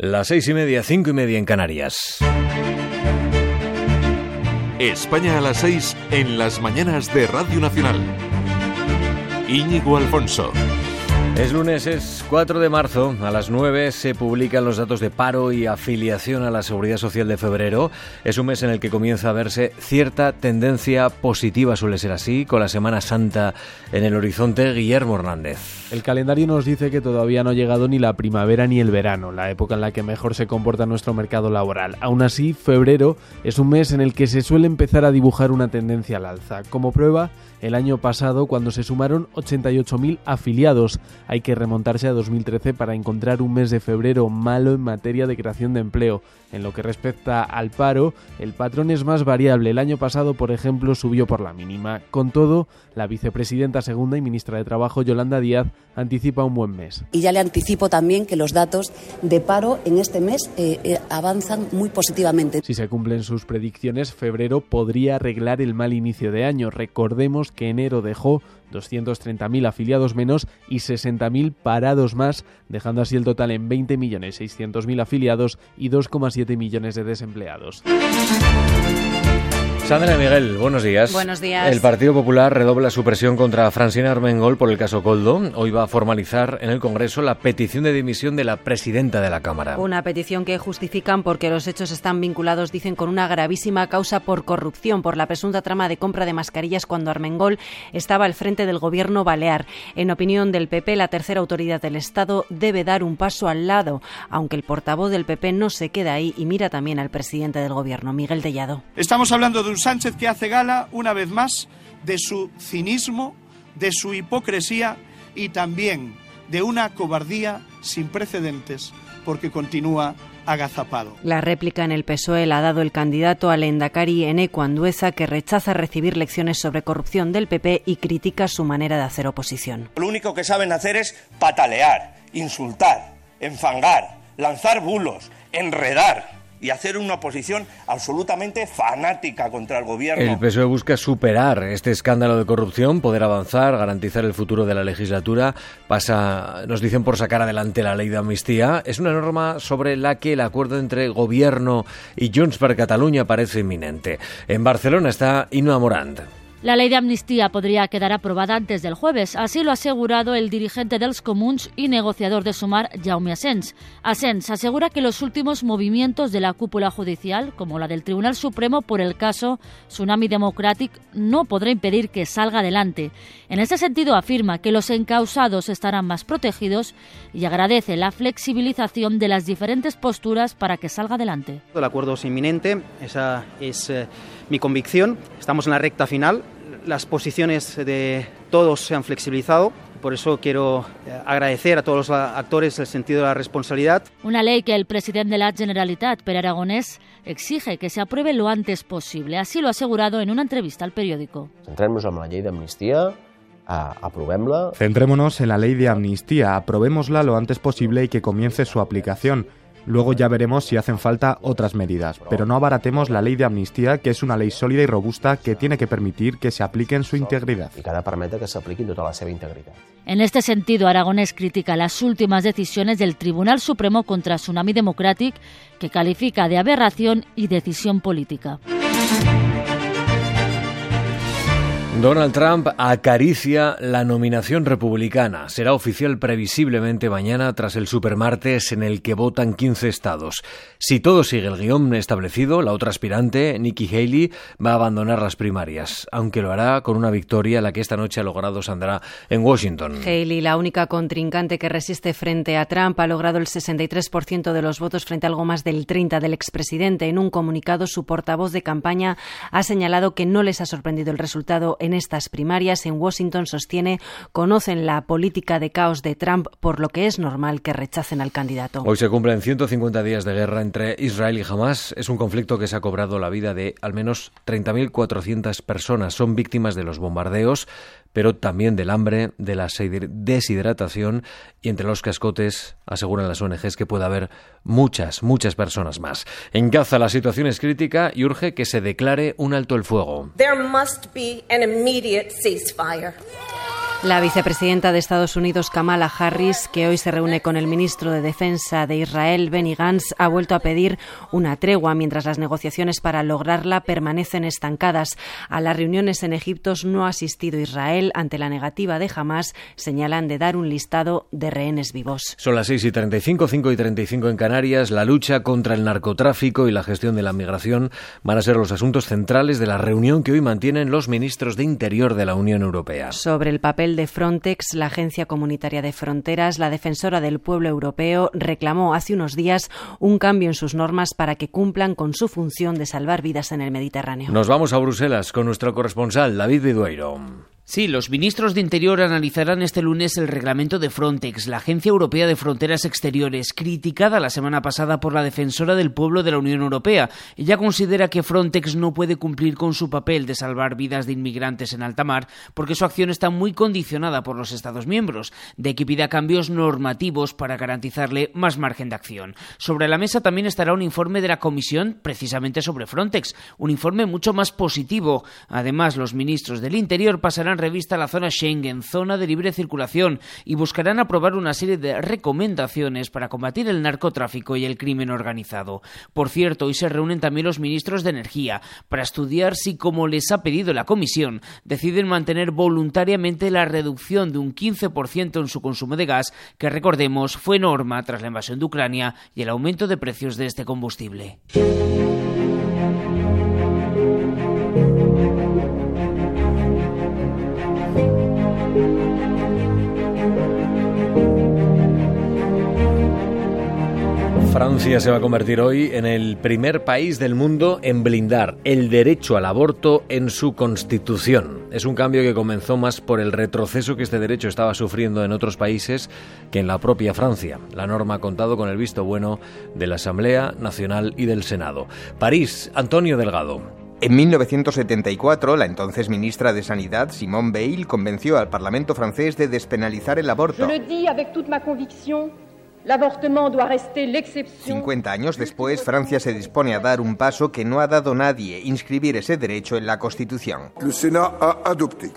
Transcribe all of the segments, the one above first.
Las seis y media, cinco y media en Canarias. España a las seis en las mañanas de Radio Nacional. Íñigo Alfonso. Es lunes, es 4 de marzo. A las 9 se publican los datos de paro y afiliación a la Seguridad Social de febrero. Es un mes en el que comienza a verse cierta tendencia positiva, suele ser así, con la Semana Santa en el horizonte. Guillermo Hernández. El calendario nos dice que todavía no ha llegado ni la primavera ni el verano, la época en la que mejor se comporta nuestro mercado laboral. Aún así, febrero es un mes en el que se suele empezar a dibujar una tendencia al alza. Como prueba, el año pasado, cuando se sumaron 88.000 afiliados. Hay que remontarse a 2013 para encontrar un mes de febrero malo en materia de creación de empleo. En lo que respecta al paro, el patrón es más variable. El año pasado, por ejemplo, subió por la mínima. Con todo, la vicepresidenta segunda y ministra de Trabajo, Yolanda Díaz, anticipa un buen mes. Y ya le anticipo también que los datos de paro en este mes eh, eh, avanzan muy positivamente. Si se cumplen sus predicciones, febrero podría arreglar el mal inicio de año. Recordemos que enero dejó 230.000 afiliados menos y 60.000 parados más, dejando así el total en 20.600.000 afiliados y 2,7 millones de desempleados. Sandra Miguel, buenos días. Buenos días. El Partido Popular redobla su presión contra Francina Armengol por el caso Coldo. Hoy va a formalizar en el Congreso la petición de dimisión de la presidenta de la Cámara. Una petición que justifican porque los hechos están vinculados, dicen, con una gravísima causa por corrupción, por la presunta trama de compra de mascarillas cuando Armengol estaba al frente del gobierno balear. En opinión del PP, la tercera autoridad del Estado debe dar un paso al lado, aunque el portavoz del PP no se queda ahí y mira también al presidente del gobierno, Miguel Tellado. Estamos hablando de un Sánchez que hace gala, una vez más, de su cinismo, de su hipocresía y también de una cobardía sin precedentes, porque continúa agazapado. La réplica en el PSOE la ha dado el candidato al Endacari Eneco Andueza, que rechaza recibir lecciones sobre corrupción del PP y critica su manera de hacer oposición. Lo único que saben hacer es patalear, insultar, enfangar, lanzar bulos, enredar y hacer una oposición absolutamente fanática contra el gobierno. El PSOE busca superar este escándalo de corrupción, poder avanzar, garantizar el futuro de la legislatura. Pasa, nos dicen, por sacar adelante la ley de amnistía. Es una norma sobre la que el acuerdo entre gobierno y Junts per Catalunya parece inminente. En Barcelona está Inma Morant. La ley de amnistía podría quedar aprobada antes del jueves, así lo ha asegurado el dirigente dels Comuns y negociador de Sumar, Jaume Asens. Asens asegura que los últimos movimientos de la cúpula judicial, como la del Tribunal Supremo por el caso Tsunami Democratic, no podrá impedir que salga adelante. En ese sentido afirma que los encausados estarán más protegidos y agradece la flexibilización de las diferentes posturas para que salga adelante. El acuerdo es inminente, esa es eh, mi convicción. Estamos en la recta final. Las posiciones de todos se han flexibilizado. Por eso quiero eh, agradecer a todos los actores el sentido de la responsabilidad. Una ley que el presidente de la Generalitat, Per Aragonés, exige que se apruebe lo antes posible. Así lo ha asegurado en una entrevista al periódico. Centremos en la ley de amnistía, aprobémosla. Centrémonos en la ley de amnistía, aprobémosla lo antes posible y que comience su aplicación. Luego ya veremos si hacen falta otras medidas, pero no abaratemos la ley de amnistía, que es una ley sólida y robusta que tiene que permitir que se aplique en su integridad. Y tota la seva integritat. En este sentido, Aragonés critica las últimas decisiones del Tribunal Supremo contra Tsunami Democratic, que califica de aberración y decisión política. Donald Trump acaricia la nominación republicana. Será oficial previsiblemente mañana tras el supermartes en el que votan 15 estados. Si todo sigue el guion establecido, la otra aspirante, Nikki Haley, va a abandonar las primarias, aunque lo hará con una victoria la que esta noche ha logrado Sandra en Washington. Haley, la única contrincante que resiste frente a Trump, ha logrado el 63% de los votos frente a algo más del 30% del expresidente. En un comunicado, su portavoz de campaña ha señalado que no les ha sorprendido el resultado en estas primarias en Washington sostiene conocen la política de caos de Trump, por lo que es normal que rechacen al candidato. Hoy se cumplen 150 días de guerra entre Israel y Hamas. Es un conflicto que se ha cobrado la vida de al menos 30.400 personas. Son víctimas de los bombardeos, pero también del hambre, de la deshidratación y entre los cascotes aseguran las ONGs que puede haber muchas, muchas personas más. En Gaza la situación es crítica y urge que se declare un alto el fuego. There must be an immediate ceasefire. La vicepresidenta de Estados Unidos, Kamala Harris, que hoy se reúne con el ministro de Defensa de Israel, Benny Gantz, ha vuelto a pedir una tregua mientras las negociaciones para lograrla permanecen estancadas. A las reuniones en Egipto no ha asistido Israel ante la negativa de Hamas. Señalan de dar un listado de rehenes vivos. Son las 6 y 35, 5 y 35 en Canarias. La lucha contra el narcotráfico y la gestión de la migración van a ser los asuntos centrales de la reunión que hoy mantienen los ministros de Interior de la Unión Europea. Sobre el papel de Frontex, la Agencia Comunitaria de Fronteras, la defensora del pueblo europeo, reclamó hace unos días un cambio en sus normas para que cumplan con su función de salvar vidas en el Mediterráneo. Nos vamos a Bruselas con nuestro corresponsal, David Vidueiro. Sí, los ministros de Interior analizarán este lunes el reglamento de Frontex, la Agencia Europea de Fronteras Exteriores, criticada la semana pasada por la defensora del pueblo de la Unión Europea. Ella considera que Frontex no puede cumplir con su papel de salvar vidas de inmigrantes en alta mar porque su acción está muy condicionada por los Estados miembros, de que pida cambios normativos para garantizarle más margen de acción. Sobre la mesa también estará un informe de la Comisión precisamente sobre Frontex, un informe mucho más positivo. Además, los ministros del Interior pasarán revista la zona Schengen, zona de libre circulación, y buscarán aprobar una serie de recomendaciones para combatir el narcotráfico y el crimen organizado. Por cierto, hoy se reúnen también los ministros de Energía para estudiar si, como les ha pedido la Comisión, deciden mantener voluntariamente la reducción de un 15% en su consumo de gas, que recordemos fue norma tras la invasión de Ucrania y el aumento de precios de este combustible. Francia se va a convertir hoy en el primer país del mundo en blindar el derecho al aborto en su constitución. Es un cambio que comenzó más por el retroceso que este derecho estaba sufriendo en otros países que en la propia Francia. La norma ha contado con el visto bueno de la Asamblea Nacional y del Senado. París, Antonio Delgado. En 1974, la entonces ministra de Sanidad, Simone Veil, convenció al Parlamento francés de despenalizar el aborto. 50 años después, Francia se dispone a dar un paso que no ha dado nadie, inscribir ese derecho en la Constitución. Le Sénat a adopté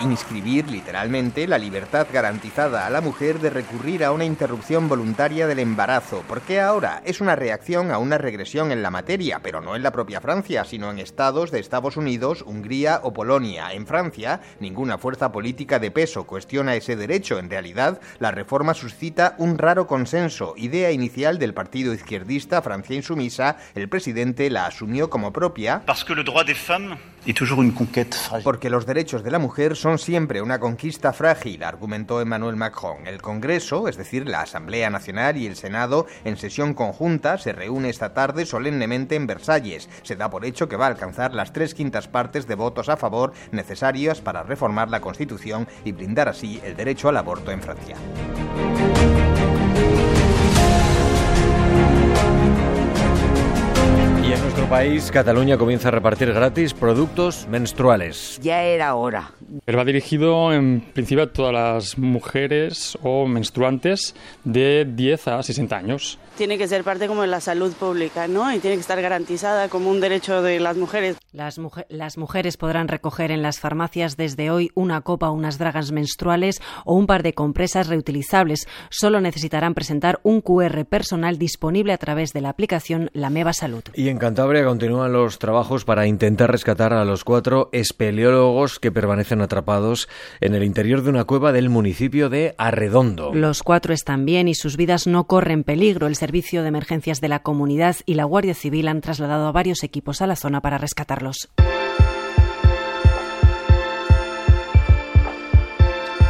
inscribir literalmente la libertad garantizada a la mujer de recurrir a una interrupción voluntaria del embarazo, porque ahora es una reacción a una regresión en la materia, pero no en la propia Francia, sino en estados de Estados Unidos, Hungría o Polonia. En Francia, ninguna fuerza política de peso cuestiona ese derecho. En realidad, la reforma suscita un raro consenso, idea inicial del partido izquierdista Francia Insumisa, el presidente la asumió como propia. Porque los derechos de la mujer son siempre una conquista frágil, argumentó Emmanuel Macron. El Congreso, es decir, la Asamblea Nacional y el Senado, en sesión conjunta, se reúne esta tarde solemnemente en Versalles. Se da por hecho que va a alcanzar las tres quintas partes de votos a favor necesarias para reformar la Constitución y brindar así el derecho al aborto en Francia. Y en nuestro país, Cataluña comienza a repartir gratis productos menstruales. Ya era hora. Pero va dirigido en principio a todas las mujeres o menstruantes de 10 a 60 años. Tiene que ser parte como de la salud pública, ¿no? Y tiene que estar garantizada como un derecho de las mujeres. Las, las mujeres podrán recoger en las farmacias desde hoy una copa unas dragas menstruales o un par de compresas reutilizables. Solo necesitarán presentar un QR personal disponible a través de la aplicación La Meva Salud. Y en Cantabria continúan los trabajos para intentar rescatar a los cuatro espeleólogos que permanecen atrapados en el interior de una cueva del municipio de Arredondo. Los cuatro están bien y sus vidas no corren peligro. El Servicio de Emergencias de la Comunidad y la Guardia Civil han trasladado a varios equipos a la zona para rescatarlos.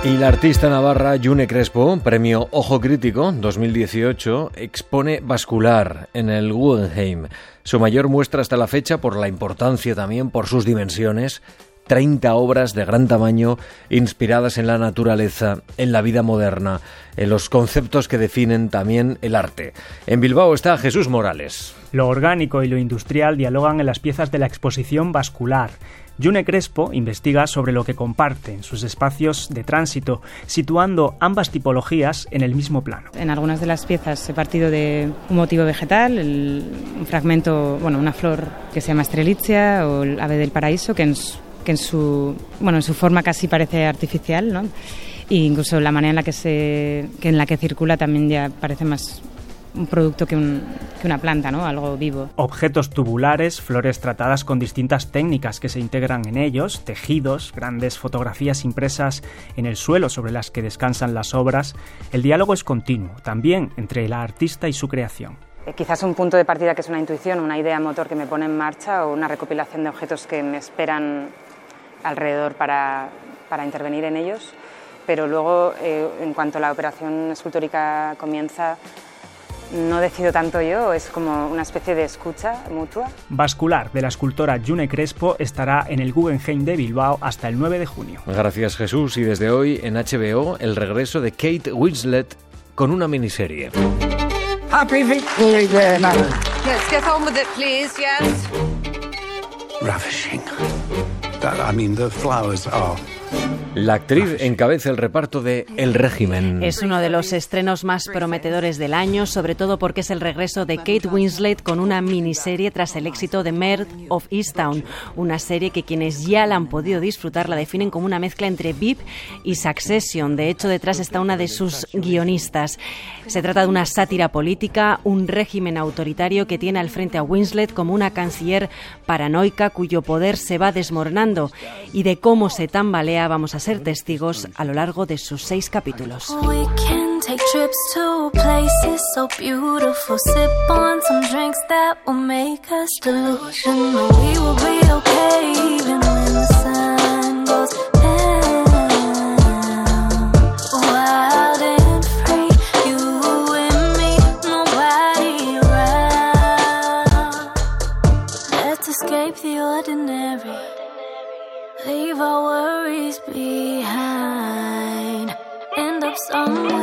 Y la artista navarra June Crespo, premio Ojo Crítico 2018, expone Bascular en el Guggenheim, su mayor muestra hasta la fecha por la importancia también, por sus dimensiones, 30 obras de gran tamaño inspiradas en la naturaleza, en la vida moderna, en los conceptos que definen también el arte. En Bilbao está Jesús Morales. Lo orgánico y lo industrial dialogan en las piezas de la exposición Bascular. June Crespo investiga sobre lo que comparten sus espacios de tránsito, situando ambas tipologías en el mismo plano. En algunas de las piezas he partido de un motivo vegetal, el, un fragmento, bueno, una flor que se llama Strelitzia o el ave del paraíso, que en que en su, bueno, en su forma casi parece artificial, ¿no? E incluso la manera en la que, se, que en la que circula también ya parece más un producto que, un, que, una planta, ¿no? algo vivo. Objetos tubulares, flores tratadas con distintas técnicas que se integran en ellos, tejidos, grandes fotografías impresas en el suelo sobre las que descansan las obras. El diálogo es continuo, también entre la artista y su creación. Eh, quizás un punto de partida que es una intuición, una idea motor que me pone en marcha o una recopilación de objetos que me esperan alrededor para, para intervenir en ellos. Pero luego, eh, en cuanto la operación escultórica comienza, no decido tanto yo, es como una especie de escucha mutua. Vascular de la escultora June Crespo estará en el Guggenheim de Bilbao hasta el 9 de junio. Gracias Jesús y desde hoy en HBO el regreso de Kate Winslet con una miniserie. Happy Victory Day, Let's get on with it, please, yes. Ravishing. That, I mean, the flowers are la actriz encabeza el reparto de El régimen. Es uno de los estrenos más prometedores del año, sobre todo porque es el regreso de Kate Winslet con una miniserie tras el éxito de Merd of Easttown, una serie que quienes ya la han podido disfrutar la definen como una mezcla entre VIP y Succession. De hecho, detrás está una de sus guionistas. Se trata de una sátira política, un régimen autoritario que tiene al frente a Winslet como una canciller paranoica cuyo poder se va desmoronando y de cómo se tambalea vamos a ser testigos a lo largo de sus seis capítulos. Song. Oh.